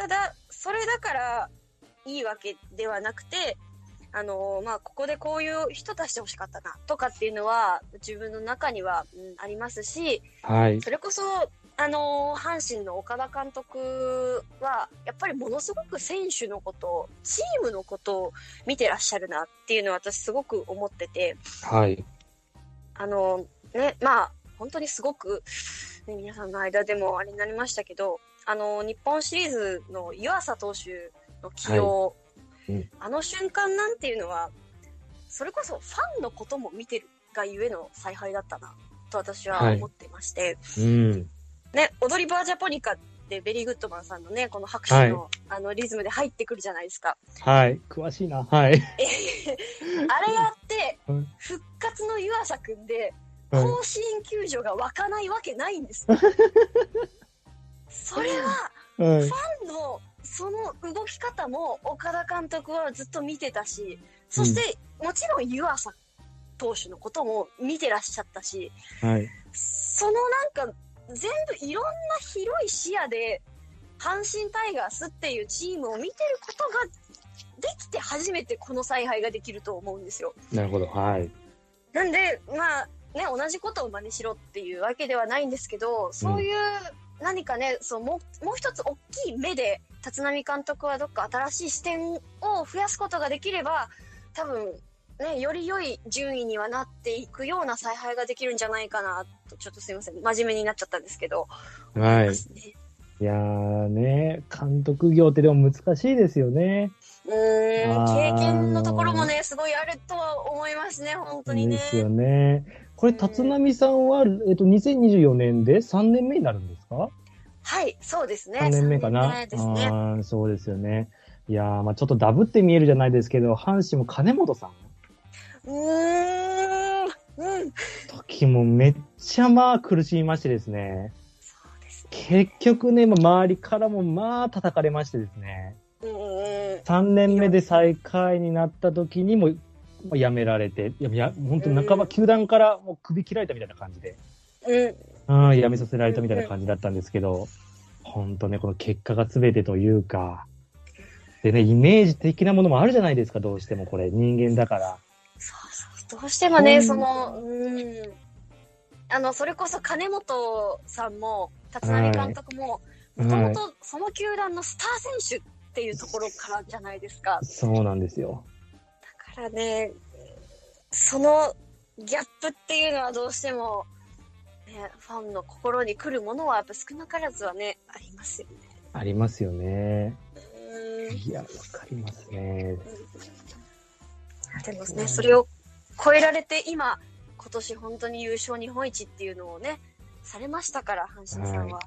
ただ、それだからいいわけではなくて、あのまあ、ここでこういう人出してほしかったなとかっていうのは自分の中には、うん、ありますし、はい。それこそ、あの阪神の岡田監督は、やっぱりものすごく選手のこと、チームのことを見てらっしゃるなっていうのは私すごく思ってて、はい。あのね、まあ、本当にすごく、ね、皆さんの間でもあれになりましたけど、あの、日本シリーズの湯浅投手の起用、はい。うん、あの瞬間なんていうのは、それこそファンのことも見てるがゆえの采配だったな、と私は思ってまして、はい、うん、ね、踊りバージャポニカってベリーグッドマンさんのね、この拍手の、はい、あのリズムで入ってくるじゃないですか。はい、詳しいな。はい。あれやって、復活の湯浅くんで、甲子園球場が湧かないわけないんです。それは、ファンのその動き方も岡田監督はずっと見てたし、そして、もちろん湯浅投手のことも見てらっしゃったし、はい、そのなんか全部いろんな広い視野で阪神タイガースっていうチームを見てることができて初めてこの采配ができると思うんですよ。なるほど、はい。なんで、まあね、同じことを真似しろっていうわけではないんですけど、そういう何かね、そうもうもう一つ大きい目で立浪監督はどっか新しい視点を増やすことができれば多分ね、より良い順位にはなっていくような采配ができるんじゃないかなと、ちょっとすいません、真面目になっちゃったんですけど。はい。いいやーね、監督業ってでも難しいですよね。うん、経験のところもね、すごいあるとは思いますね、本当にね。ですよね。これ、立浪さんは、えっと、2024年で3年目になるんですか？はい、そうですね。3年目かな？ね、あそうですよね。いやー、まあちょっとダブって見えるじゃないですけど、阪神も金本さんうーん。うん。時もめっちゃまあ苦しみましてですね。そうですね結局ね、周りからもまあ叩かれましてですね。うん。3年目で最下位になった時にも、辞められて、いや、や本当半ば球団からもう首切られたみたいな感じで。うん。辞めさせられたみたいな感じだったんですけど、本当ね、この結果が全てというか、でね、イメージ的なものもあるじゃないですか、どうしてもこれ、人間だから。どうしてもね、うん、その、うん。あの、それこそ金本さんも、立浪監督も、もともとその球団のスター選手っていうところからじゃないですか。そうなんですよ。だからね、そのギャップっていうのはどうしても、ね、ファンの心に来るものはやっぱ少なからずはね、ありますよね。ありますよね。いや、わかりますね。でもね、それを超えられて今、今年本当に優勝日本一っていうのをね、されましたから、阪神さんは。はい、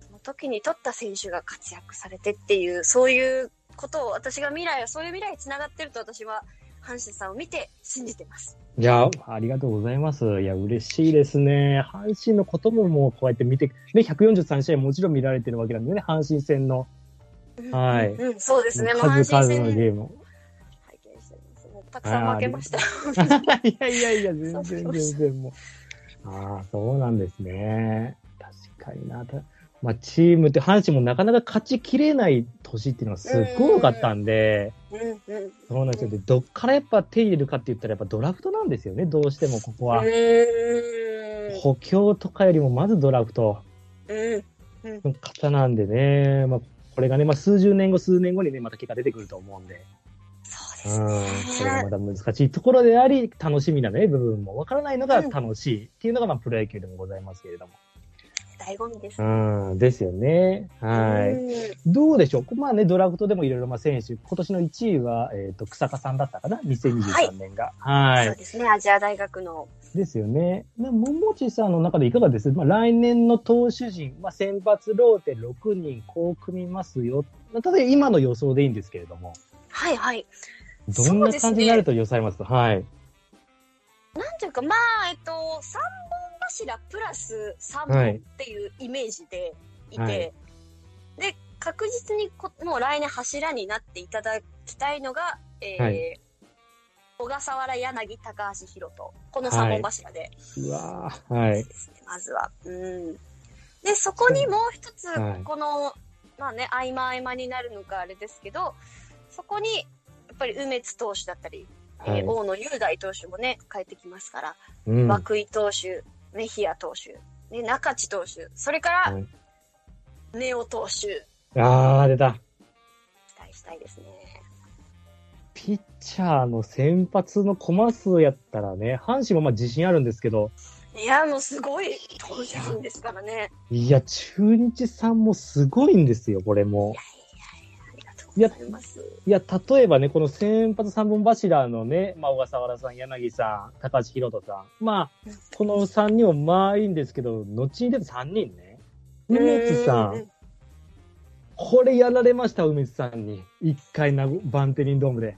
その時に取った選手が活躍されてっていう、そういうことを私が未来は、そういう未来につながってると私は阪神さんを見て信じてます。いや、ありがとうございます。いや、嬉しいですね。阪神のことももうこうやって見て、ね、143試合もちろん見られてるわけなんでね、阪神戦の。はい。うん、そうですね。数々のゲーム。たくさん負けました。いやいやいや、全然全然もう。ああ、そうなんですね。確かにな。まあ、チームって、阪神もなかなか勝ちきれない年っていうのがすっごい多かったんで、そうなんですよ。で、どっからやっぱ手入れるかって言ったらやっぱドラフトなんですよね、どうしてもここは。補強とかよりもまずドラフトの方なんでね、まあ、これがね、まあ、数十年後、数年後にね、また結果出てくると思うんで。うん、それがまだ難しいところであり、楽しみなね、部分もわからないのが楽しいっていうのが、まあ、プロ野球でもございますけれども。醍醐味です、ね。うん、ですよね。はい。どうでしょう？まあね、ドラフトでもいろいろ、まあ、選手、今年の1位は、えっ、ー、と、草加さんだったかな ?2023 年が。はい。はい、そうですね、アジア大学の。ですよね。ももちさんの中でいかがです？まあ、来年の投手陣、まあ、先発ローテ6人、こう組みますよ。ただ今の予想でいいんですけれども。はいはい。どんな感じになると予想されます？か、はい。なんていうか、まあ、えっと、3本柱プラス3本っていうイメージでいて、はい、で、確実にこもう来年柱になっていただきたいのが、えー、はい、小笠原、柳、高橋宏斗。この3本柱で。はい、うわはい。まずは。うん。で、そこにもう一つ、このまあね、合間合間になるのかあれですけど、そこに、やっぱり梅津投手だったり、はい、えー、大野雄大投手もね、帰ってきますから、うん、涌井投手、メヒア投手、ね、中地投手、それから、はい、ネオ投手。あー、出た。期待したいですね。ピッチャーの先発のコマ数やったらね、阪神もまあ自信あるんですけど。いや、もうすごい投手陣ですからね。いや、中日さんもすごいんですよ、これも。いや、いや、例えばね、この先発三本柱のね、まあ、小笠原さん、柳さん、高橋宏斗さん。まあ、この3人もまあいいんですけど、後に出た3人ね。梅津さん。これやられました、梅津さんに。一回な、バンテリンドームで。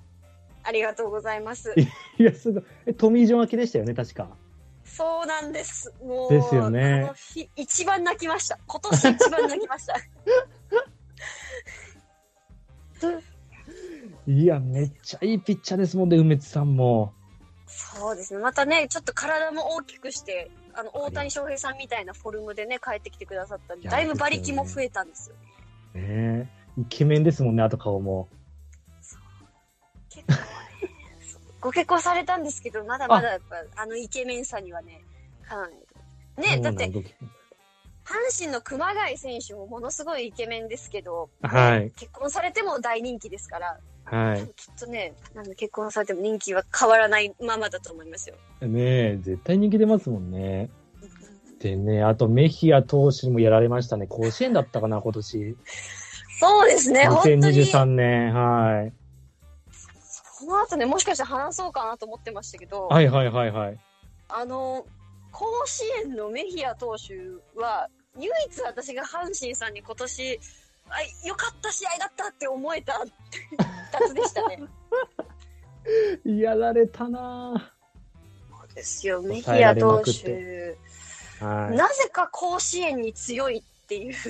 ありがとうございます。いや、すごい。え、トミー・ジョン明けでしたよね、確か。そうなんです。もう。ですよね。一番泣きました。今年一番泣きました。いや、めっちゃいいピッチャーですもんね、梅津さんも。そうですね。またね、ちょっと体も大きくして、あの、大谷翔平さんみたいなフォルムでね、帰ってきてくださったんで、だいぶ馬力も増えたんですよね。ねイケメンですもんね、あと顔も。そう。結構ね、ご結婚されたんですけど、まだまだやっぱ、あのイケメンさにはね、かなり。ね、だって、阪神の熊谷選手もものすごいイケメンですけど、はい、結婚されても大人気ですから、はい、きっとね、なん結婚されても人気は変わらないままだと思いますよ。ねえ、絶対人気出ますもんね。でね、あとメヒア投手にもやられましたね。甲子園だったかな、今年。そうですね、2023年、はい。その後ね、もしかして話そうかなと思ってましたけど、はいはいはいはい。あの、甲子園のメヒア投手は、唯一私が阪神さんに今年、あ、よかった試合だったって思えた二つでしたね。やられたな。そうですよ、メヒア投手。なぜか甲子園に強いっていう。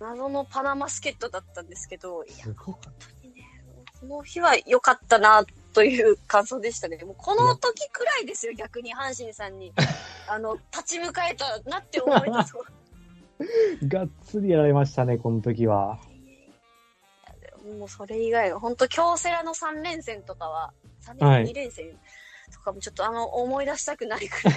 謎のパナマスケットだったんですけど、いや、本当にね、この日は良かったなという感想でしたね。もうこの時くらいですよ、逆に阪神さんに、あの、立ち向かえたなって思えたと。がっつりやられましたね、この時は。もうそれ以外は、本当京セラの3連戦とかは、3連、はい、2連戦とかもちょっとあの、思い出したくないくらい、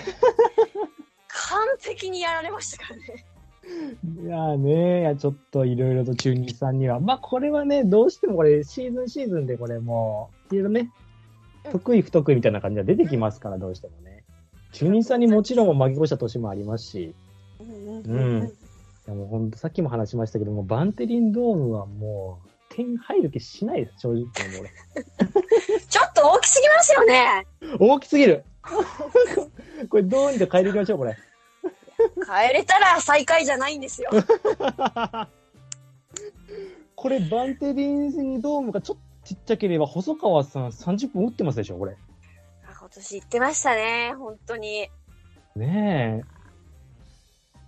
完璧にやられましたからね。いやーねいや、ちょっといろいろと中日さんには。まあ、これはね、どうしてもこれ、シーズンシーズンでこれもう、いろいろね、得意不得意みたいな感じが出てきますから、どうしてもね。中日さんにもちろん負け越した年もありますし。うん。いやもう本当さっきも話しましたけども、バンテリンドームはもう、点入る気しないです、正直。俺 ちょっと大きすぎますよね。大きすぎる。これどうにか変えていきましょう、これ。変えれたら最下位じゃないんですよ。これ、バンテリンドームがちょっとちっちゃければ、細川さん30分打ってますでしょ、これ。今年行ってましたね、本当に。ねえ。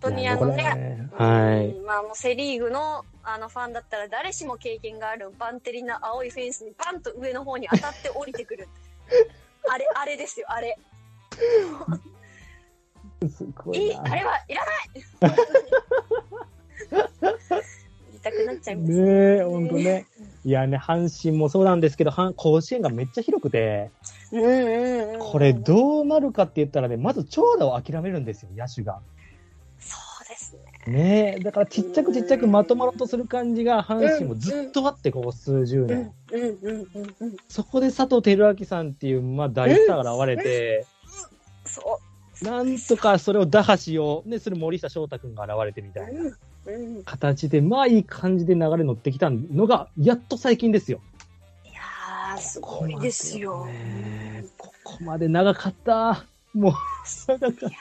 本当にあのね、はい。まあもうセリーグのあのファンだったら誰しも経験があるバンテリンの青いフェンスにパンと上の方に当たって降りてくる。あれ、あれですよ、あれ。すごいいあれはいらない 言いたくなっちゃいますね。ね本当ね。いやね、阪神もそうなんですけど、甲子園がめっちゃ広くて、うんうんうん、これどうなるかって言ったらね、まず長打を諦めるんですよ、野手が。そうですね。ねだからちっちゃくちっちゃくまとまろうとする感じが阪神もずっとあって、ここ数十年。そこで佐藤輝明さんっていう、まあ、大スターが現れて。なんとかそれを打破しよう。ね、それ森下翔太君が現れてみたいな形で、まあいい感じで流れ乗ってきたのが、やっと最近ですよ。いやー、すごいですよ。ここまで長かった。もう、長かった。いやー、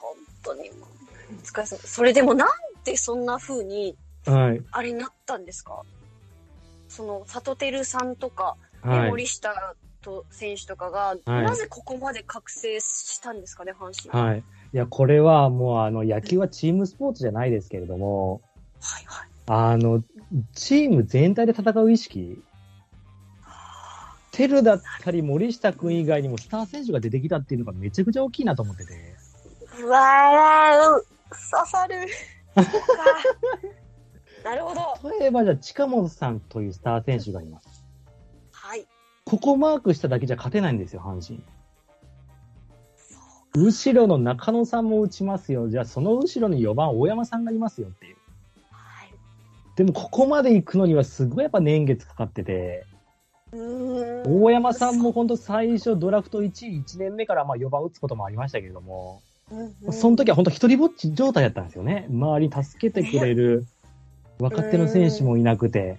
本当にもう、疲れ様。それでもなんでそんな風に、はい。あれになったんですか？その、サトテルさんとか、はい、森下と選手とかが、はい、なぜここまで覚醒したんですかね、阪神はい。いや、これはもう、あの、野球はチームスポーツじゃないですけれども、はいはい。あの、チーム全体で戦う意識、テルだったり森下君以外にもスター選手が出てきたっていうのがめちゃくちゃ大きいなと思ってて。うわー、刺さる。なるほど。例えばじゃあ、近本さんというスター選手がいます。はい。ここマークしただけじゃ勝てないんですよ、阪神。後ろの中野さんも打ちますよ。じゃあ、その後ろに4番大山さんがいますよっていう。はい。でも、ここまで行くのにはすごいやっぱ年月かかってて、うーん大山さんも本当最初ドラフト1位1年目からまあ4番打つこともありましたけれども、その時は本当一人ぼっち状態だったんですよね。周りに助けてくれる若手の選手もいなくて。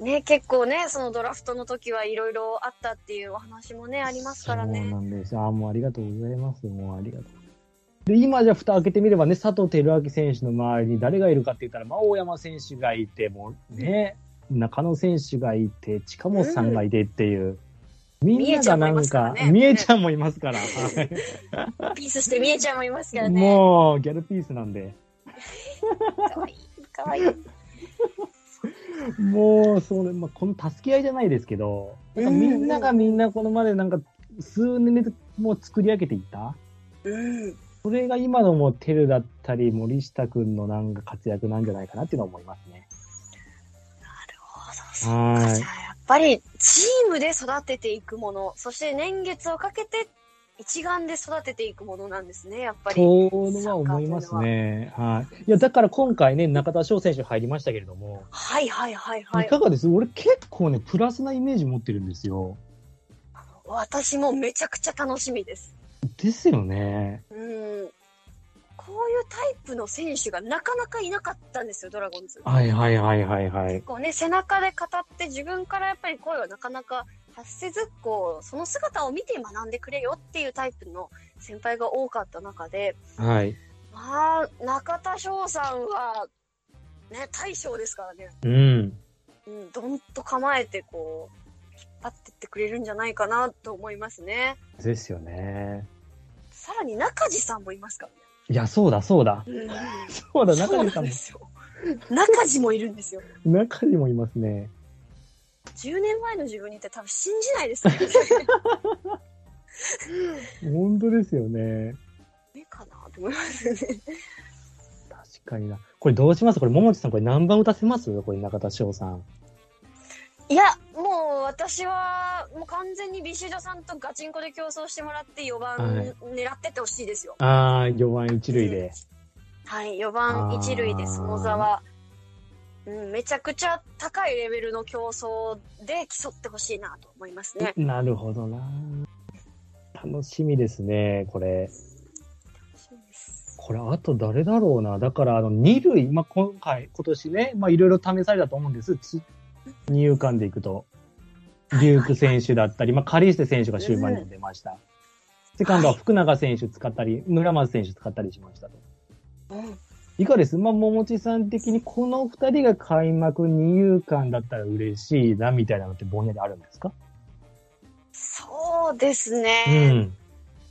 ね、結構ね、そのドラフトの時はいろいろあったっていうお話もね、ありますからそうね。なんですよ。あーもうありがとうございます。もうありがとう。で、今じゃ蓋開けてみればね、佐藤輝明選手の周りに誰がいるかって言ったら、まあ、大山選手がいて、もうね、中野選手がいて、近本さんがいてっていう。みんながなんか、みみえちゃんもいえますからねちゃんもいますから。は いピースして見えちゃんもいますからね。もう、ギャルピースなんで。かわいい、かわいい。もう、それ、まあ、この助け合いじゃないですけど、なんかみんながみんなこのまでなんか、数年でもう作り上げていった。うん。それが今のもテルだったり、森下くんのなんか活躍なんじゃないかなっていうのは思いますね。なるほど、そっか。はいじゃあ、やっぱり、チームで育てていくもの、そして年月をかけて、一丸で育てていくものなんですね、やっぱり。そうは思いますね。はい。いや、だから今回ね、中田翔選手入りましたけれども、はいはいはいはいい、。かがです？俺結構ね、プラスなイメージ持ってるんですよ。私もめちゃくちゃ楽しみです。ですよね。うん。こういうタイプの選手がなかなかいなかったんですよ、ドラゴンズ。はいはいはいはいはい。こうね、背中で語って自分からやっぱり声をなかなか発せず、こう、その姿を見て学んでくれよっていうタイプの先輩が多かった中で、はい。まあ、中田翔さんは、ね、大将ですからね、うん。うん、どんと構えてこう、引っ張ってってくれるんじゃないかなと思いますね。ですよね。さらに中地さんもいますからね。いや、そうだそうだ。うん、そうだ、中にさんもなんで、すよ。中地もいるんですよ。中にもいますね。10年前の自分にって多分信じないですよね。本当ですよね。いいかなと思いますよね。確かにな。これどうします？これ、桃地さん、これ何番打たせます？これ、中田翔さん。いや、もう私は、もう完全にビシュドさんとガチンコで競争してもらって4番はい狙ってってほしいですよ。あー、4番一塁で。はい、4番一塁でその座は、うん、めちゃくちゃ高いレベルの競争で競ってほしいなと思いますね。なるほどな。楽しみですね、これ。これ、あと誰だろうな。だから、あの、二塁、まあ、今回、今年ね、まあ、いろいろ試されたと思うんです。つ二遊間でいくと。デューク選手だったり、まあ、カリーステ選手が終盤にも出ました。セカンドは福永選手使ったり、村松選手使ったりしましたと。うんいかがですまあ、桃地さん的にこの二人が開幕二遊間だったら嬉しいな、みたいなのってぼんやりあるんですか？そうですうね。ん。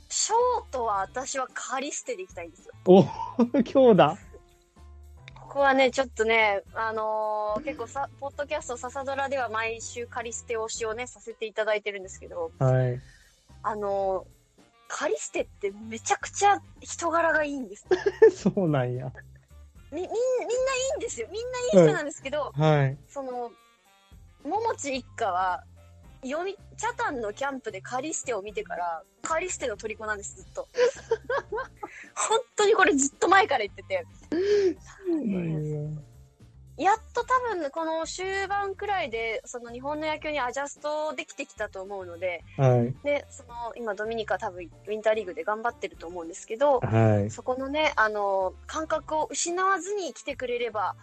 ショートは私はカリステでいきたいんですよ。お、今日だ。ここはね、ちょっとね、あのー結構さ、ポッドキャスト、ササドラでは毎週カリステ推しをね、させていただいてるんですけど、はい。あのーカリステってめちゃくちゃ人柄がいいんです。そうなんや。み、みん、みんないいんですよ。みんないい人なんですけど、はい。その、桃地一家は、読み、チャタンのキャンプでカリステを見てから、カリステの虜なんです、ずっと。本当にこれずっと前から言ってて。やっと多分この終盤くらいで、その日本の野球にアジャストできてきたと思うので、はい。で、その今ドミニカ多分ウィンターリーグで頑張ってると思うんですけど、はい。そこのね、あの、感覚を失わずに来てくれれば、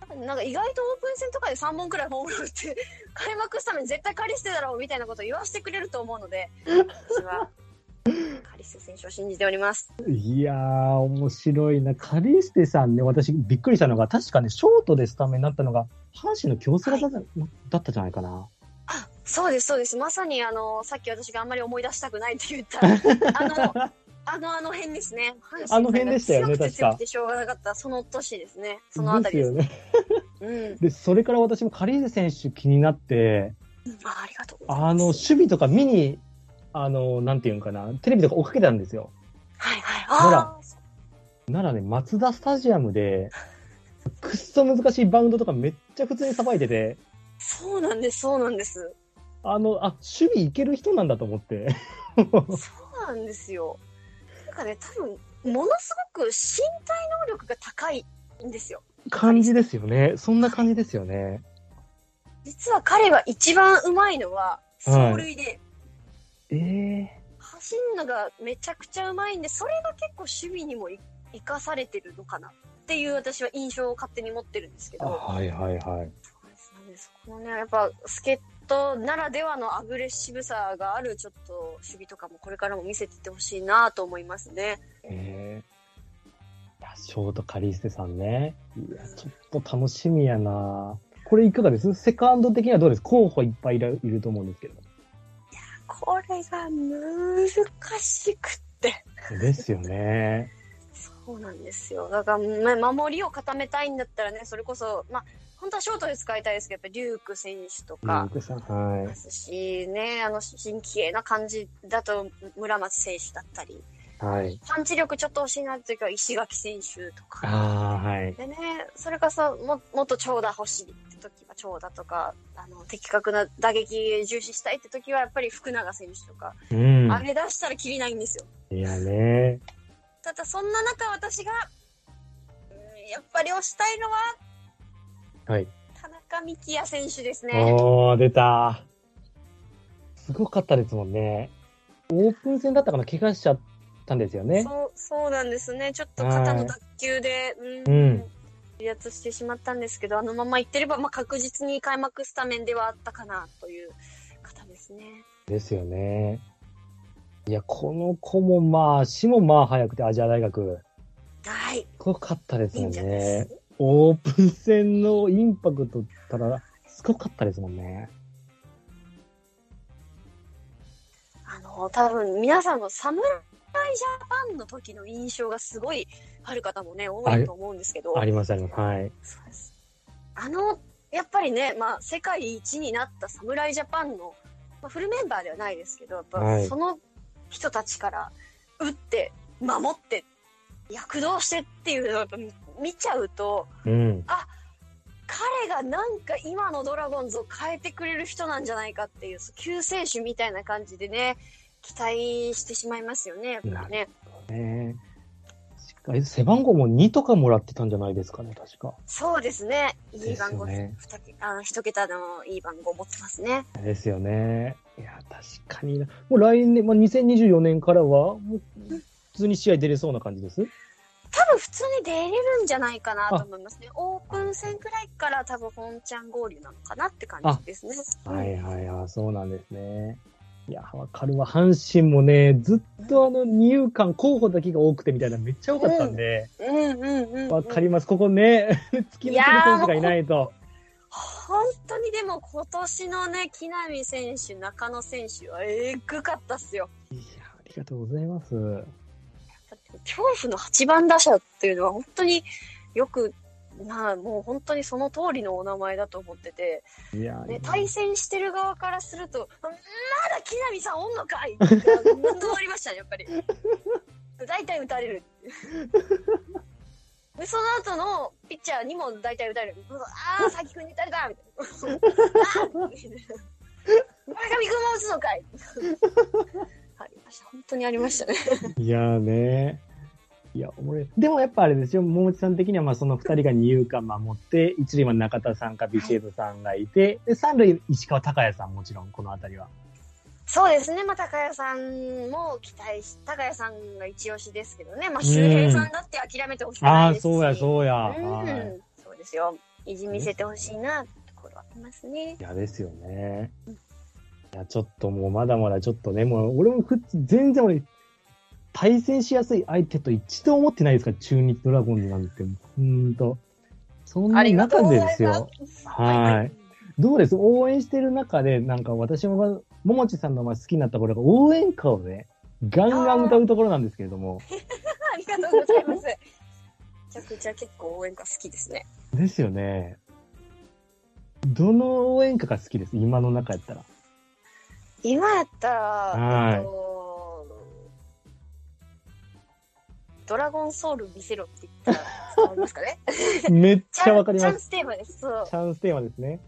多分なんか意外とオープン戦とかで3本くらいホームラン打って、開幕スタメン絶対カリステだろうみたいなことを言わせてくれると思うので、私はカリステ選手を信じております。いやー、面白いな。カリステさんね、私びっくりしたのが、確かね、ショートでスタメンになったのが、阪神の京セラだ,、だったじゃないかな。あ、そうです、そうです。まさにあの、さっき私があんまり思い出したくないって言った、あの、あの、あの辺ですね。阪神あの辺でしたよね確かしょうがなかった、その年ですね。そのあたりですす。でよね。うん。で、それから私もカリステ選手気になって、あありがとう。あの、守備とか見に、あの、なんていうんかな、テレビとか追っかけたんですよ。はいはい。ああ、ならね、マツダスタジアムで、くっそ難しいバウンドとかめっちゃ普通にさばいてて、そうなんです、そうなんです。あの、あ、守備いける人なんだと思って。そうなんですよ。なんかね、多分、ものすごく身体能力が高いんですよ。感じですよね。そんな感じですよね。実は彼が一番うまいのは、走塁で、ええ走るのがめちゃくちゃうまいんで、それが結構守備にもい生かされてるのかなっていう私は印象を勝手に持ってるんですけあ、ど。はいはいはい。そうですこのね、やっぱ、助っ人ならではのアグレッシブさがある、ちょっと、守備とかもこれからも見せていってほしいなと思いますね。ええいや、ショートカリステさんね。いや、ちょっと楽しみやなこれいかがです？セカンド的にはどうです？候補いっぱいいると思うんですけど。これが難しくって。ですよね。そうなんですよ。だから、ま守りを固めたいんだったらね、それこそ、まあ、本当はショートで使いたいですけど、やっぱりリューク選手とリかンクさん、はいま。すし、ね、あの、新規鋭な感じだと、村松選手だったり、はい。パンチ力ちょっと欲しいなっていうか、石垣選手とか。ああ、はい。でね、それこそも、もっと長打欲しい長打とか、あの、的確な打撃重視したいって時は、やっぱり福永選手とか、うん。あれ出したらきりないんですよ。いやね。ただ、そんな中、私が、うんやっぱり推したいのは、はい。田中幹也選手ですね。おー、出た。すごかったですもんね。オープン戦だったかな？怪我しちゃったんですよね。そう、そうなんですね。ちょっと肩の脱臼で、うん、うん離脱してしまったんですけど、あのままいってれば、まあ、確実に開幕スタメンではあったかなという方ですね。ですよね。いや、この子もまあ、足もまあ速くてアジア大学。はい。すごかったですもんねす。。オープン戦のインパクトったら、すごかったですもんね。あの、多分皆さんの侍ジャパンの時の印象がすごいある方もね、多いと思うんですけど。あります、あります。はい。あの、やっぱりね、まあ、世界一になった侍ジャパンの、まあ、フルメンバーではないですけど、やっぱはいその人たちから打って、守って、躍動してっていうのを見見ちゃうと、うん。彼がなんか今のドラゴンズを変えてくれる人なんじゃないかっていう、救世主みたいな感じでね、期待してしまいますよね、やっぱりね。ね背番号も2とかもらってたんじゃないですかね、確か。そうですね。いい番号、ね二桁あの一桁のいい番号持ってますね。ですよね。いや、確かにな。もう来年、まあ、2024年からは、普通に試合出れそうな感じです？多分普通に出れるんじゃないかなと思いますね。オープン戦くらいから多分本ちゃん合流なのかなって感じですね。はいはいはい、そうなんですね。いや、わかるわ。阪神もね、ずっとあの、二遊間候補だけが多くてみたいなめっちゃ多かったんで、うんうんうん、うん。わ、かります。ここね、月抜きの選手がいないと。本当にでも今年のね、木浪選手、中野選手はえぐかったっすよ。いや、ありがとうございます。恐怖の8番打者っていうのは本当によく、なあもう本当にその通りのお名前だと思ってて、いや、ね、対戦してる側からすると、まだ木浪さんおんのかいって何度もありましたね、やっぱり。大体打たれる。で、その後のピッチャーにも大体打たれる。ああ、佐々木君に打たれたみたいな。村上君も打つのかい ありました。本当にありましたね。いやーね。いや、俺、でもやっぱあれですよ、桃地さん的には、まあその二人が二遊間守って、一塁は中田さんかビシエドさんがいて、で、三塁石川隆也さんもちろん、このあたりは。そうですね。まあ、高谷さんも期待し、高谷さんが一押しですけどね。まあ、周平さんだって諦めてほしくああ、ないですし。そうや、そうや。うんはい。そうですよ。意地見せてほしいな、ところはありますね。いや、ですよね。いや、ちょっともうまだまだちょっとね、もう俺もふ全然俺、対戦しやすい相手と一度思ってないですか？ら、中日ドラゴンズなんて。ほんと。そんな中でですよ。はいどうです？応援してる中で、なんか私も、ももちさんのまあ好きになったころが応援歌をね、ガンガン歌うところなんですけれども。ありがとうございます。めちゃくちゃ結構応援歌好きですね。ですよね。どの応援歌が好きです？今の中やったら。今やったら、はいえっとドラゴンソウル見せろって言ったら伝わりますかね？めっちゃわかりチャンます。ステーマです。そう。チャンステーマですね。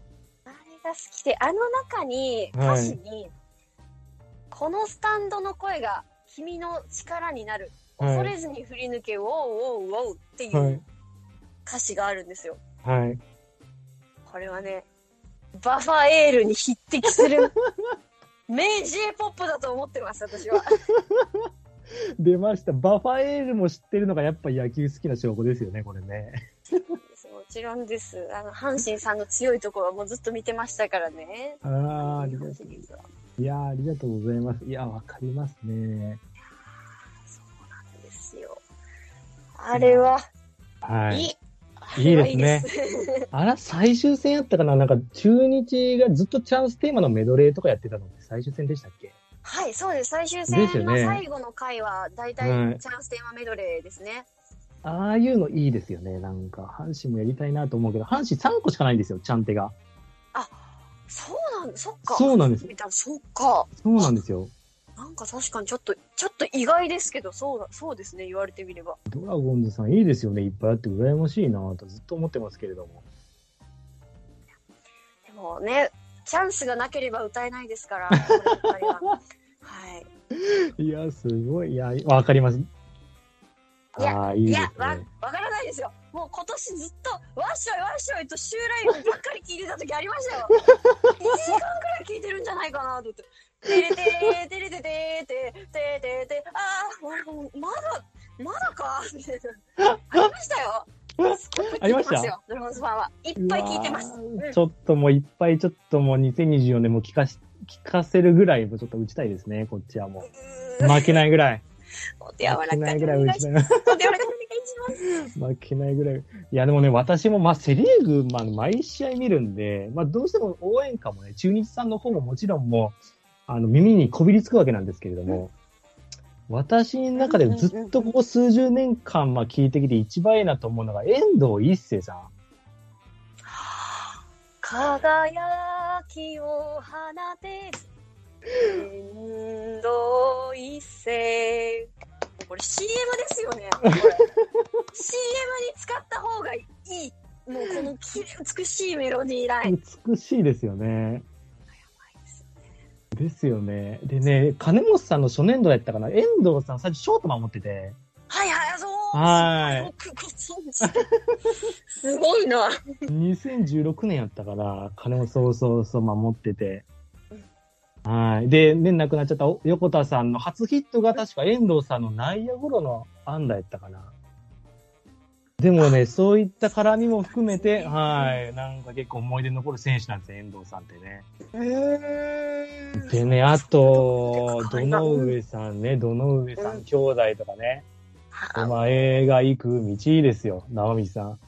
あれが好きで、あの中に、歌詞に、このスタンドの声が君の力になる。はい恐れずに振り抜け、ウォーウォーウォーっていはう歌詞があるんですよ。い。はい。これはね、バファエールに匹敵する、名 J-POP だと思ってます、私は。出ました。バファエールも知ってるのがやっぱ野球好きな証拠ですよね、これね。もちろんです。あの、阪神さんの強いところはもうずっと見てましたからね。ああ、あり日がとう。いやーありがとうございます。いや、わかりますね。ですよ。あれは、はい。いい。ですねあら、最終戦やったかななんか、中日がずっとチャンステーマのメドレーとかやってたのって最終戦でしたっけ？はい、そうです。最終戦の最後の回は、だいたいはいチャンステーマメドレーですね。ああいうのいいですよね。なんか、阪神もやりたいなと思うけど、阪神3個しかないんですよ、チャンテが。そうなんそっか。そうなんですそっか。そうなんですよ。なんか確かにちょっと、ちょっと意外ですけど、そうだ、そうですね、言われてみれば。ドラゴンズさんいいですよね。いっぱいあって羨ましいなとずっと思ってますけれども。でもね、チャンスがなければ歌えないですから、こればっかりははい。いや、すごい。いや、わかります。いやああ、いや、。わ、わからないですよ。もう今年ずっと、わっしょいわっしょいと襲来ばっかり聞いてた時ありましたよ。1時間くらい聞いてるんじゃないかなと思って。てれてー、てれててー、て、ててて、あー、もうまだ、まだか？ありましたよ。ありました？ドラゴンズファンは。いっぱい聞いてます。ちょっともういっぱいちょっともう2024年も聞かし、聞かせるぐらいちょっと打ちたいですね、こっちはもう。負けないぐらい。お手柔らか負けにないぐらい打ちたまい。す。お手柔らかにお願いします。負けないぐらい。いや、でもね、私も、まあ、セリーグ、まあ、毎試合見るんで、まあ、どうしても応援歌もね、中日さんの方ももちろんもう、あの、耳にこびりつくわけなんですけれども、私の中でずっとここ数十年間、まあ、聞いてきて一番いいなと思うのが、遠藤一世さん。輝きを放て。遠藤一世これ CM ですよね。CM に使った方がいい。もうこのき美しいメロディーライン。美しいですよね。ですよね。でね、金本さんの初年度やったかな、遠藤さん最初ショート守ってて、はいはいそうはいよくご存知ですごいな2016年やったから、金本そうそうそう守ってて。はい。で、ね、亡くなっちゃったお横田さんの初ヒットが確か遠藤さんの内野ゴロの安打やったかな。でもね、そういった絡みも含めて、はい。なんか結構思い出に残る選手なんですよ、遠藤さんってね。うーんでね、あと、どの上さんね、どの上さうんん兄弟とかね。あお前が行く道ですよ、直道さん。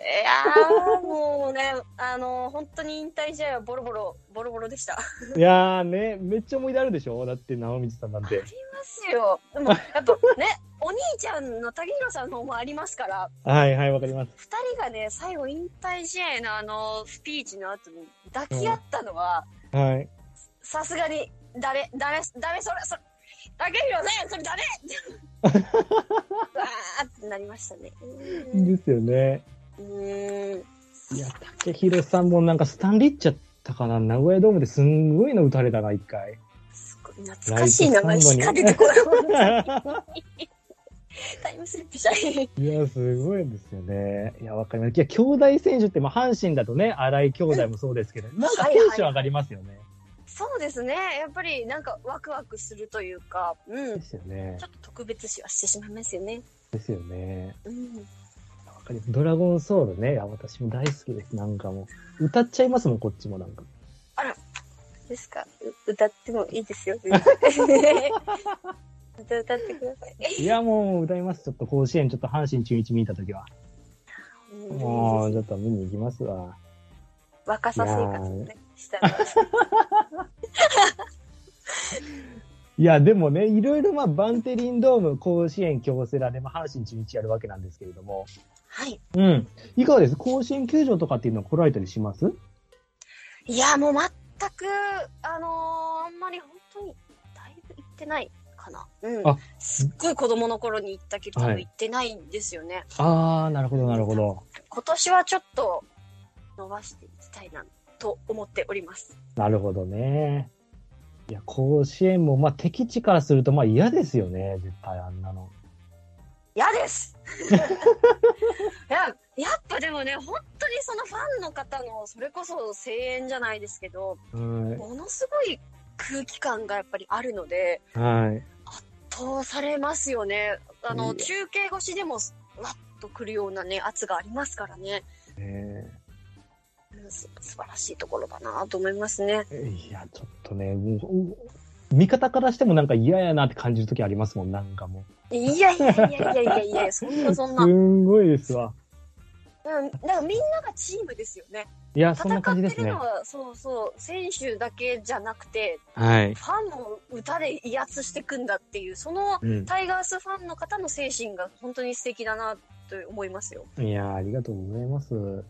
いやーもうねあの本当に引退試合はボロボロボロボロでしたいやーね、めっちゃ思い出あるでしょ？だって直道さんなんてあり。ますよ。でも、やっぱね、お兄ちゃんの竹弘さんの方もありますから、はいはい、わかります。二人がね、最後引退試合のあの、スピーチの後に抱き合ったのは、はい。さすがに、誰、誰、誰、それ、それ、竹弘さん、それ誰わーってなりましたね。ですよね。うーん。いや、竹広さんもなんかスタンリッチャったかな名古屋ドームですんごいの打たれたな、一回。すごい懐かしい名前しか出てこない。タイムスリップしたい。いや、すごいですよね。いや、わかります。いや、兄弟選手って、まあ、阪神だとね、荒井兄弟もそうですけど、なんかテンション上がりますよね。そうですね。やっぱりなんかワクワクするというか、うんで。すよねちょ。っと特別視はしてしまいますよね。ですよね。うん。わかります。ドラゴンソウルね。いや、私も大好きです。なんかもう。歌っちゃいますもん、こっちもなんか。ですかう歌ってもいいですよ。全然歌歌ってください。いや、もう歌います。ちょっと甲子園、ちょっと阪神中日見たときは。うんもう、ちょっと見に行きますわ。若さ生活をね、したら。いや、でもね、いろいろまあ、バンテリンドーム、甲子園、京セラで、まあ、阪神中日やるわけなんですけれども。はい。うん。いかがです？甲子園球場とかっていうのは来られたりします？いや、もう全く、あのーあんまり本当に、だいぶ行ってないかかな。うん。あすっごい子供の頃に行ったけど、多分行ってないんですよね。ああ、なるほど、なるほど。今年はちょっと伸ばしていきたいなと思っております。なるほどね。いや、甲子園も、まあ、敵地からすると、まあ嫌ですよね、絶対あんなの。嫌です いや、やっぱでもね、本当にそのファンの方の、それこそ声援じゃないですけど、ものすごい空気感がやっぱりあるので、はい。圧倒されますよね。あの、中継越しでも、わっとくるようなね、圧がありますからね。えー素晴らしいところだなと思いますね。いや、ちょっとね、見方からしてもなんか嫌やなって感じるときありますもん、なんかもう。いやいやいやいやいやいや、そんなそんな。すんごいですわ。うん、だからみんながチームですよね。いや、そんな感じですね。そうそう、選手だけじゃなくて、はい、ファンも歌で威圧していくんだっていう、そのタイガースファンの方の精神が本当に素敵だなと思いますよ。いや、ありがとうございます。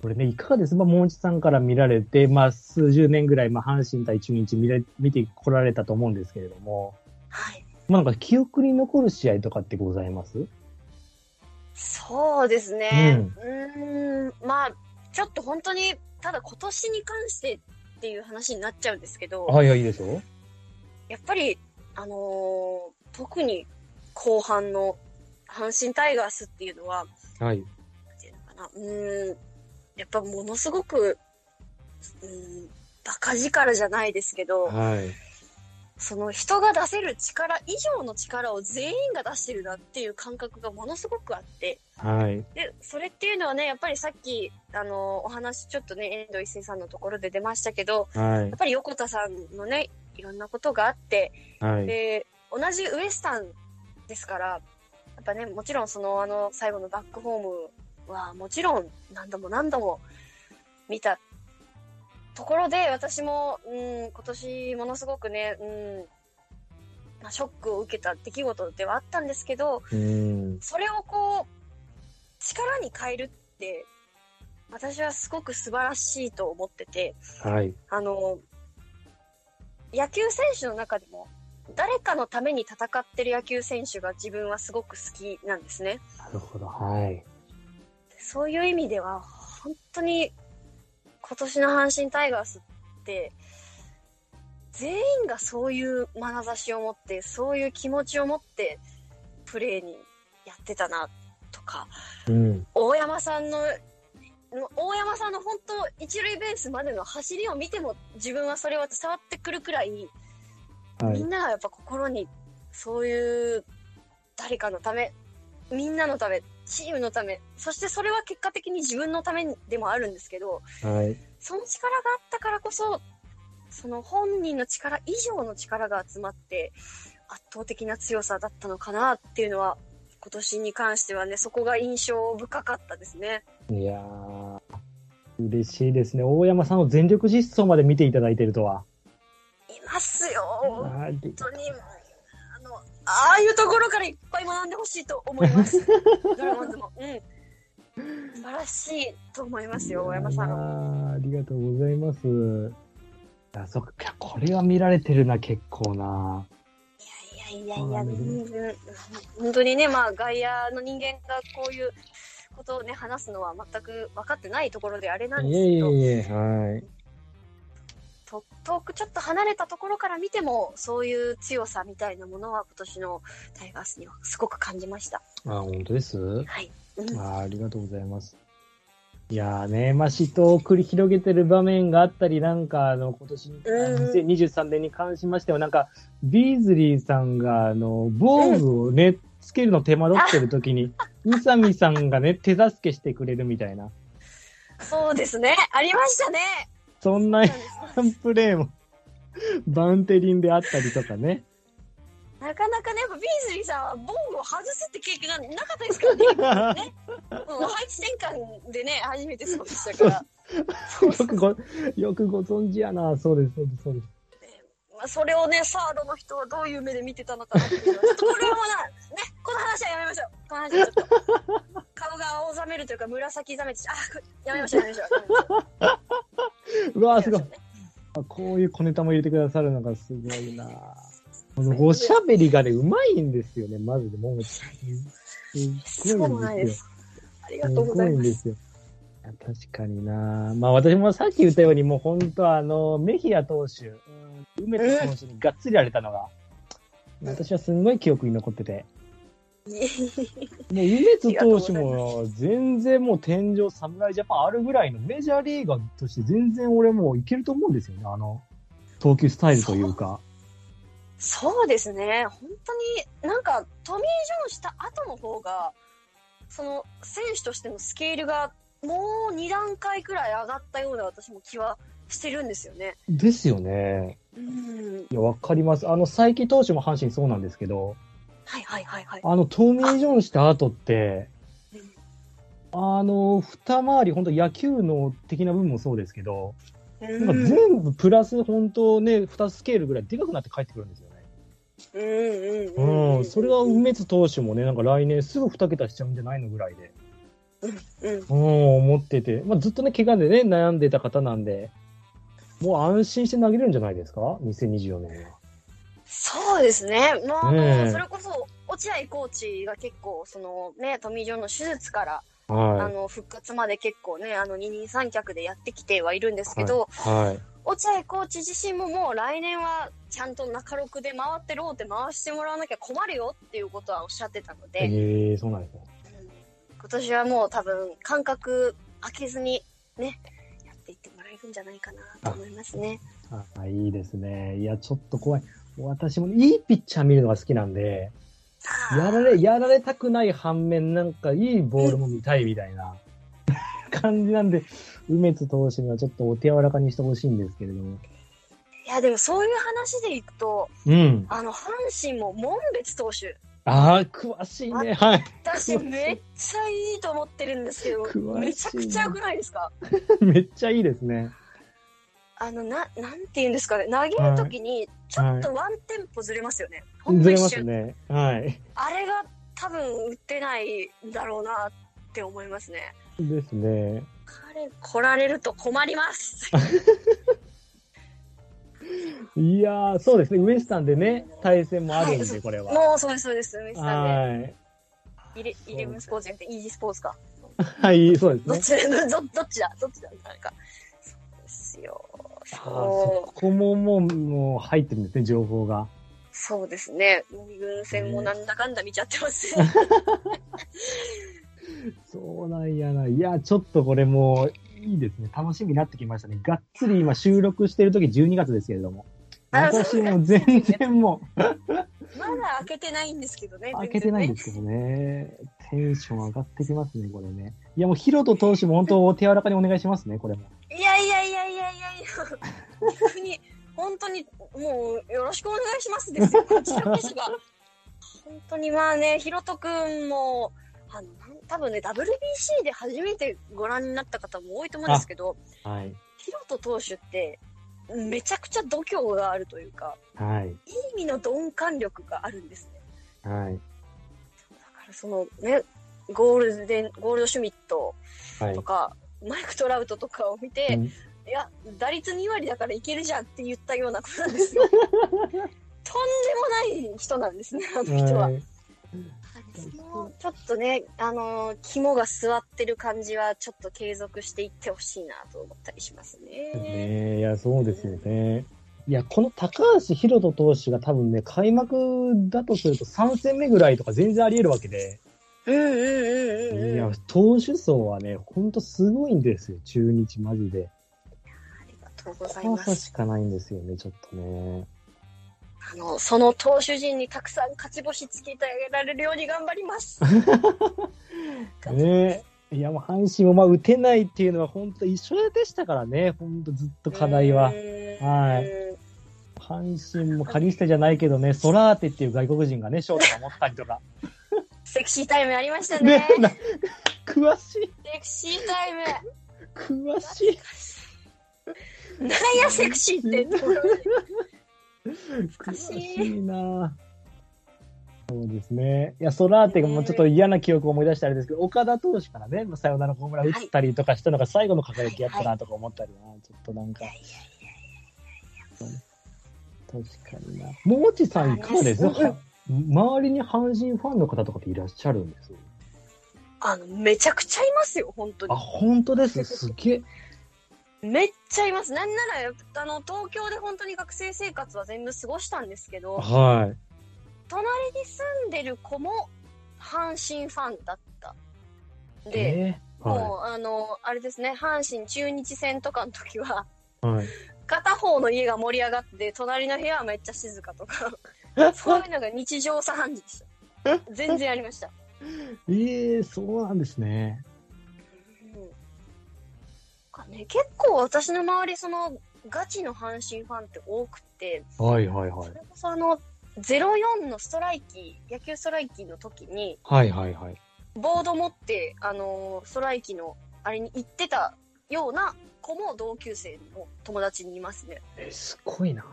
これね、いかがです？か、もうちさんから見られて、まあ、数十年ぐらい、まあ、阪神対中日見れ見てこられたと思うんですけれども、はい。まあ、なんか記憶に残る試合とかってございます？そうですね。うん、ん、まあ、ちょっと本当に、ただ今年に関してっていう話になっちゃうんですけど、はいはい、いいですよ。やっぱり、あのー、特に後半の阪神タイガースっていうのは、はい。っていうのかな、うん、やっぱものすごく、うん、バカ力じゃないですけど、はい、その人が出せる力以上の力を全員が出してるなっていう感覚がものすごくあって、はい、でそれっていうのはねやっぱりさっきあのお話ちょっとね遠藤一生さんのところで出ましたけど、はい、やっぱり横田さんのねいろんなことがあって、はい、で同じウエスタンですからやっぱねもちろんそのあの最後のバックホームはもちろん何度も何度も見たところで私も、うん、今年ものすごくね、うんまあ、ショックを受けた出来事ではあったんですけど、うん、それをこう力に変えるって私はすごく素晴らしいと思ってて、はい、あの野球選手の中でも誰かのために戦ってる野球選手が自分はすごく好きなんですね。なるほど、はい。そういう意味では、本当に今年の阪神タイガースって、全員がそういう眼差しを持って、そういう気持ちを持って、プレーにやってたな、とか、うん、大山さんの、大山さんの本当、一塁ベースまでの走りを見ても、自分はそれは伝わってくるくらい、はい、みんながやっぱ心に、そういう誰かのため、みんなのため、チームのため、そしてそれは結果的に自分のためでもあるんですけど、はい、その力があったからこそ、その本人の力以上の力が集まって、圧倒的な強さだったのかなっていうのは、今年に関してはね、そこが印象深かったですね。いやー、嬉しいですね。大山さんを全力実装まで見ていただいてるとは。いますよ。本当に。ああいうところからいっぱい学んでほしいと思います。ドラゴンズも。うん。素晴らしいと思いますよ、大山さん。あありがとうございます。あ、そっか、これは見られてるな、結構な。いやいやいやいや、本当にね、まあ、外野の人間がこういうことをね、話すのは全く分かってないところであれなんですけど。いえいえいえ、はい。遠くちょっと離れたところから見ても、そういう強さみたいなものは今年のタイガースにはすごく感じました。あ、本当です？はい。うん、あありがとうございます。いやーね、まあ、死闘を繰り広げてる場面があったり、なんか、あの、今年、2023年に関しましては、なんか、ビーズリーさんが、あの、防具をね、つけるの手間取ってる時に、宇佐美さんがね、手助けしてくれるみたいな。そうですね。ありましたね。そんなプレーも、バンテリンであったりとかね。なかなかね、やっぱビーズリーさんはボングを外すって経験がなかったですからね。ね もう配置転換でね、初めてそうでしたから。よくご、よくご存知やな。そうです、そうです、そうです。まあ、それをね、サードの人はどういう目で見てたのかなっていうのは、ちょっとこれはもうな、ね、この話はやめましょう。この話はちょっと。顔が青ざめるというか、紫ざめて、あ、やめましょう、やめましょう。うわー、すごい。こういう小ネタも入れてくださるのがすごいなこのおしゃべりがね、うまいんですよね、まずでも。すごいんですよ。ありがとうございます。すごいんですよ。確かになまあ私もさっき言ったように、もう本当あの、メヒア投手、梅津投手にがっつりやれたのが、私はすんごい記憶に残ってて。もう梅津投手も全然もう天井侍ジャパンあるぐらいのメジャーリーガーとして全然俺もいけると思うんですよね。あの、投球スタイルというか。そうですね。本当になんかトミー・ジョンした後の方が、その選手としてのスケールがもう2段階くらい上がったような私も気はしてるんですよね。ですよね。うん。いや、わかります。あの、佐伯投手も阪神そうなんですけど、はいはいはいはい。あの、トミー・ジョンした後って、あの、二回り、本当野球の的な部分もそうですけど、なんか全部プラス本当ね、二スケールぐらいでかくなって帰ってくるんですよね。うんうんうん。それは梅津投手もね、なんか来年すぐ二桁しちゃうんじゃないのぐらいで。うん、うん、思ってて、まあ、ずっとね、怪我でね、悩んでた方なんで、もう安心して投げれるんじゃないですか ?2024 年は。そうですね。まあ、ね、それこそ、落合コーチが結構、そのね、トミー・ジョンの手術から、はい、あの、復活まで結構ね、あの、二人三脚でやってきてはいるんですけど、はい、はい、落合コーチ自身ももう来年はちゃんと中6で回ってローテ回してもらわなきゃ困るよっていうことはおっしゃってたので。ええー、そうなんですね。今年はもう多分間隔空けずにね、んじゃないかなと思いますね。あいいですね。いや、ちょっと怖い。私もいいピッチャー見るのが好きなんで、やられ、やられたくない反面、なんかいいボールも見たいみたいな 感じなんで、梅津投手にはちょっとお手柔らかにしてほしいんですけれども。いや、でもそういう話でいくと、うん。あの、阪神も門別投手。ああ、詳しいね。はい。私、めっちゃいいと思ってるんですけど、めちゃくちゃ良くないですか？めっちゃいいですね。あの、な、なんて言うんですかね。投げるときに、ちょっとワンテンポずれますよね。はい、ずれますね。はい。あれが多分打ってないんだろうなって思いますね。ですね。彼来られると困ります。いやー、そうですね。ウエスタンでね、対戦もあるんで、はい、これは。もうそうです、そうです。ウエスタンで。はい。イレイレブンスポーツじゃなくて、イージースポーツか。はい、そうですね。どっちど どっちだ？どっちだ？なんか。そうですよ。そこももう、もう入ってるんですね、情報が。そうですね。二軍戦もなんだかんだ見ちゃってますね。そうなんやな。いや、ちょっとこれもう、いいですね。楽しみになってきましたね。がっつり今収録してる時12月ですけれども。私も全然もうまだ開けてないんですけどね。開けてないんですけどね。テンション上がってきますね、これね。いや、もう、ヒロト投手も本当、お手柔らかにお願いしますね、これも。いやいやいやいやいやいや、逆に、本当に、もう、よろしくお願いしますですよ、こちらこそが。本当にまあね、ヒロト君も、あの、多分ね、WBC で初めてご覧になった方も多いと思うんですけど、はい。ヒロト投手って、めちゃくちゃ度胸があるというか、はい。いい意味の鈍感力があるんですね。はい。だからそのね、ゴールデン、ゴールドシュミットとか、はい、マイク・トラウトとかを見て、うん、いや、打率2割だからいけるじゃんって言ったようなことなんですよ。とんでもない人なんですね、あの人は。はいちょっとね、あのー、肝が座ってる感じは、ちょっと継続していってほしいなと思ったりしますね。ねいや、そうですよね。いや、この高橋宏斗投手が多分ね、開幕だとすると3戦目ぐらいとか全然あり得るわけで。うんうんうんうん。いや、投手層はね、ほんとすごいんですよ、中日マジで。ありがとうございます。怖さしかないんですよね、ちょっとね。あの、その投手陣にたくさん勝ち星つけてあげられるように頑張ります。ねいや、もう阪神もまあ打てないっていうのは本当一緒でしたからね、本当ずっと課題は。はい。阪神もカリスタじゃないけどね、ソラーテっていう外国人がね、ショートが持ったりとか。セクシータイムありましたね。ね詳しい。セクシータイム。詳しい。なんやセクシーって。悔しいなそうですね。いや、ソラーテがもうちょっと嫌な記憶を思い出したあれですけど、岡田投手からね、サヨナラホームラン打ったりとかしたのが最後の輝きやったなとか思ったりな、はい、ちょっとなんか。確かにな。もちさんいかがです？か周りに阪神ファンの方とかっていらっしゃるんです？あの、めちゃくちゃいますよ、本当に。あ、本当です？すげえ。めっちゃいます。なんなら、あの、東京で本当に学生生活は全部過ごしたんですけど、はい。隣に住んでる子も阪神ファンだった。で、えー？はい、もう、あの、あれですね、阪神中日戦とかの時は、はい、片方の家が盛り上がって、隣の部屋はめっちゃ静かとか、そういうのが日常茶飯事でした。全然ありました。ええー、そうなんですね。うん、ね結構私の周り、その、ガチの阪神ファンって多くて、はいはいはい。それこそあの、04のストライキ、野球ストライキの時に、はいはいはい。ボード持って、あのストライキの、あれに行ってたような子も同級生の友達にいますね。え、すごいな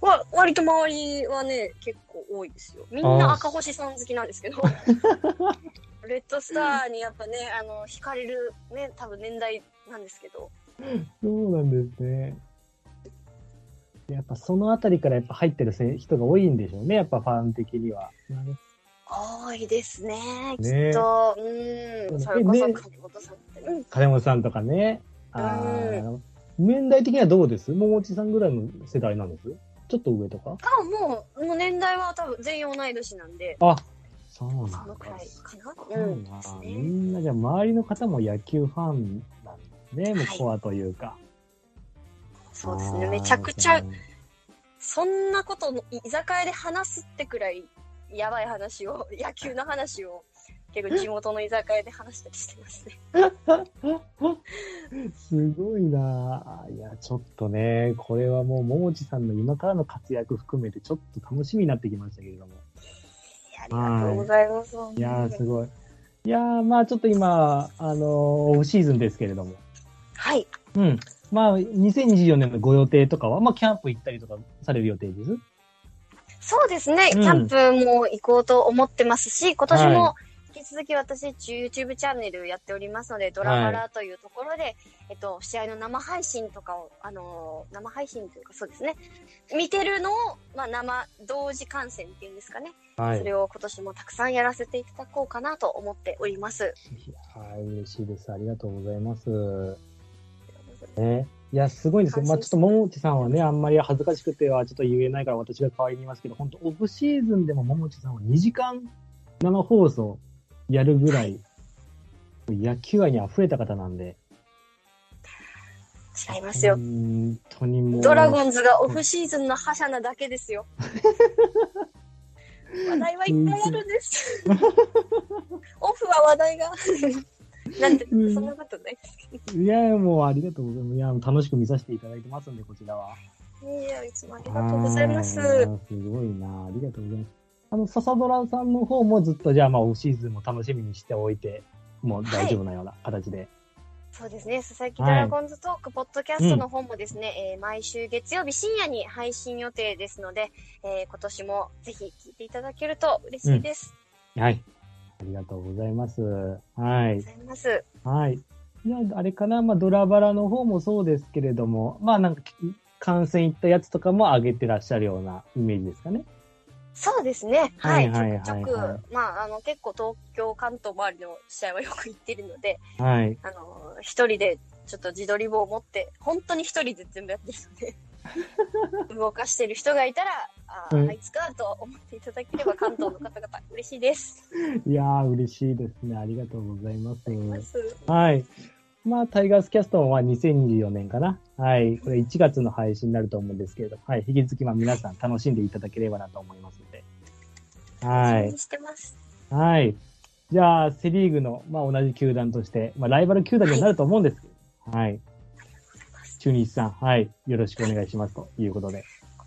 わ割と周りはね、結構多いですよ。みんな赤星さん好きなんですけど。レッドスターにやっぱね、あの、惹かれるね、多分年代なんですけど。そうなんですね。やっぱそのあたりからやっぱ入ってる人が多いんでしょうね、やっぱファン的には。多いですね、きっと。うん。それこそ金本さんって。うん、金本さんとかね。ああ。年代的にはどうです？桃地さんぐらいの世代なんです？ちょっと上とか？あ、もう、もう年代は多分全員同い年なんで。あ、そうなんだ。そのくらいかみんなじゃ周りの方も野球ファンなんですね、もうコアというか。そうですね、めちゃくちゃ、そんなこと居酒屋で話すってくらいやばい話を、野球の話を結構地元の居酒屋で話したりしてますね。すごいないや、ちょっとね、これはもう、桃地さんの今からの活躍含めて、ちょっと楽しみになってきましたけれども。ありがとうございます。いやすごい。いやまあちょっと今、あのー、オフシーズンですけれども。はい。うん。まあ、2024年のご予定とかは、まあ、キャンプ行ったりとかされる予定です？そうですね。キャンプも行こうと思ってますし、今年も続き私、YouTube チャンネルやっておりますので、ドラマラというところで、はい、えっと、試合の生配信とかを、あのー、生配信というかそうですね、見てるのを、まあ、生、同時観戦っていうんですかね。はい、それを今年もたくさんやらせていただこうかなと思っております。はい、嬉しいです。ありがとうございます。ね。いや、すごいですよ。まあ、ちょっと、ももちさんはね、あんまり恥ずかしくてはちょっと言えないから私が代わりに言いますけど、本当オフシーズンでもももちさんは2時間生放送やるぐらい、野球愛に溢れた方なんで。違いますよ。本当にもう。ドラゴンズがオフシーズンの覇者なだけですよ。話題はいっぱいあるんです。オフは話題が。なんて、そんなことないですけど。いや、もうありがとうございます。いや、楽しく見させていただいてますんで、こちらは。いや、いつもありがとうございます。すごいなありがとうございます。あの、笹ドラさんの方もずっと、じゃあ、まあ、オフシーズンも楽しみにしておいて、もう大丈夫なような形で。はいそうですね。佐々木ドラゴンズトーク、ポッドキャストの方もですね、はいうん、えー、毎週月曜日深夜に配信予定ですので、えー、今年もぜひ聞いていただけると嬉しいです。うん、はい。ありがとうございます。はい。ありがとうございます。はい。いや、あれかな、まあ、ドラバラの方もそうですけれども、まあ、なんか、観戦行ったやつとかも上げてらっしゃるようなイメージですかね。そうですね。はい。はいはいちょくちょく、まあ、あの、結構東京、関東周りの試合はよく行ってるので、はい。あの、一人でちょっと自撮り棒を持って、本当に一人で全部やってるので、動かしてる人がいたら、あ、うん、あいつかと思っていただければ関東の方々嬉しいです。いやー、嬉しいですね。ありがとうございます。ますはい。まあ、タイガースキャストは2024年かな。はい。これ1月の配信になると思うんですけれど、はい。引き続き、まあ、皆さん楽しんでいただければなと思います。はい。してます。はい。じゃあ、セリーグの、まあ、同じ球団として、まあ、ライバル球団になると思うんですけど、はい。はい中日さん、はい。よろしくお願いします。ということで。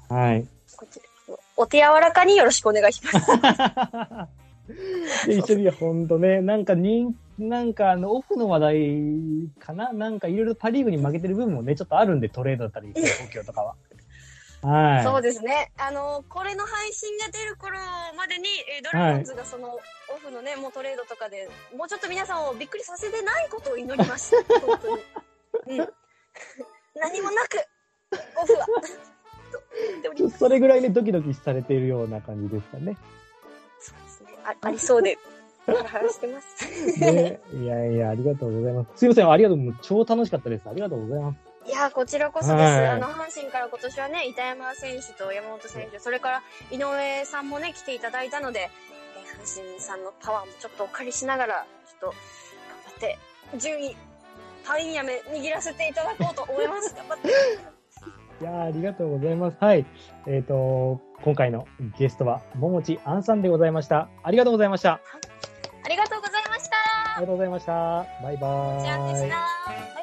はい。お手柔らかによろしくお願いします。一緒に、ほんとね、なんか人、なんかあの、オフの話題かな？なんかいろいろパリーグに負けてる部分もね、ちょっとあるんで、トレードだったり、東京とかは。はい。そうですね。あの、これの配信が出る頃までに、えドラゴンズがその、オフのね、もうトレードとかで、もうちょっと皆さんをびっくりさせてないことを祈ります。本当に。うん。何もなく、オフは。それぐらいね、ドキドキされているような感じですかね。そうですね。あありそうで、してます。ね、いやいや、ありがとうございます。すいません、ありがとう。超楽しかったです。ありがとうございます。いやこちらこそです。はい、あの、阪神から今年はね、板山選手と山本選手、それから井上さんもね、来ていただいたので、え阪神さんのパワーもちょっとお借りしながら、ちょっと頑張って、順位、パインやめ握らせていただこうと思います。頑張って。いやありがとうございます。はい。えっ、ー、と、今回のゲストは、ももちあんさんでございました。ありがとうございました。ありがとうございました。ありがとうございました。バイバーイ。じゃあでした。